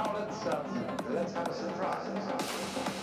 Now let's, uh, let's have a surprise.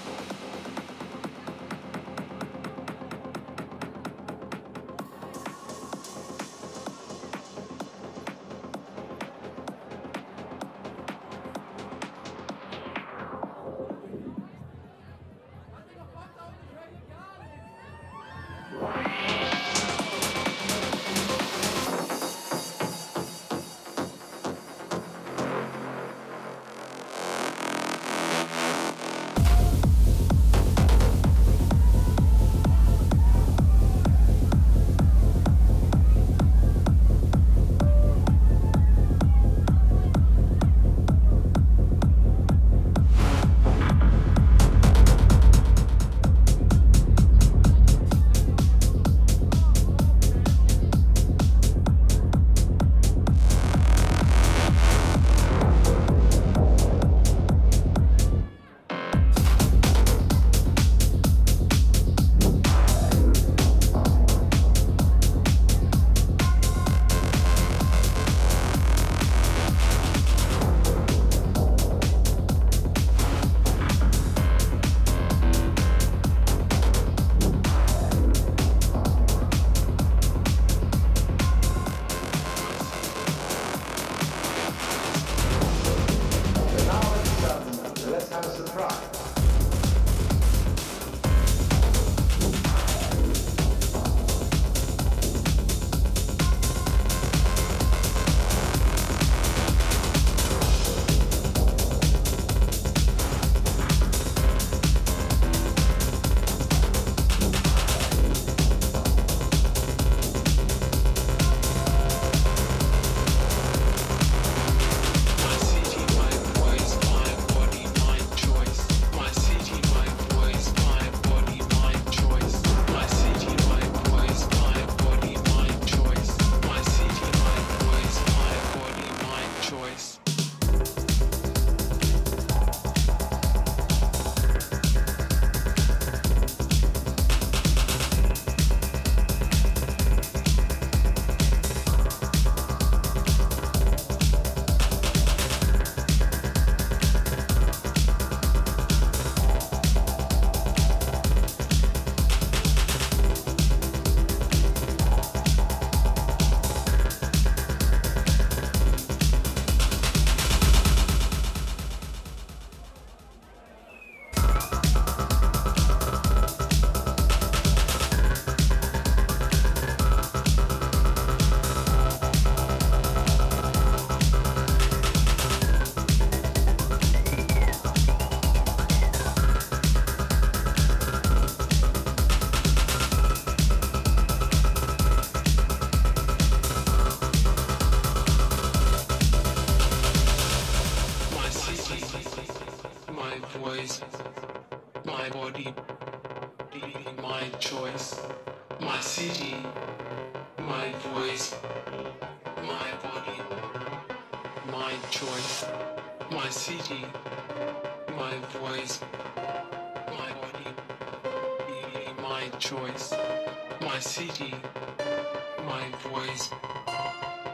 voice, my CD, my voice, my body, my choice, my CD, my voice,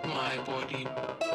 my body.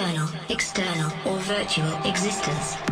Internal, external, or virtual existence.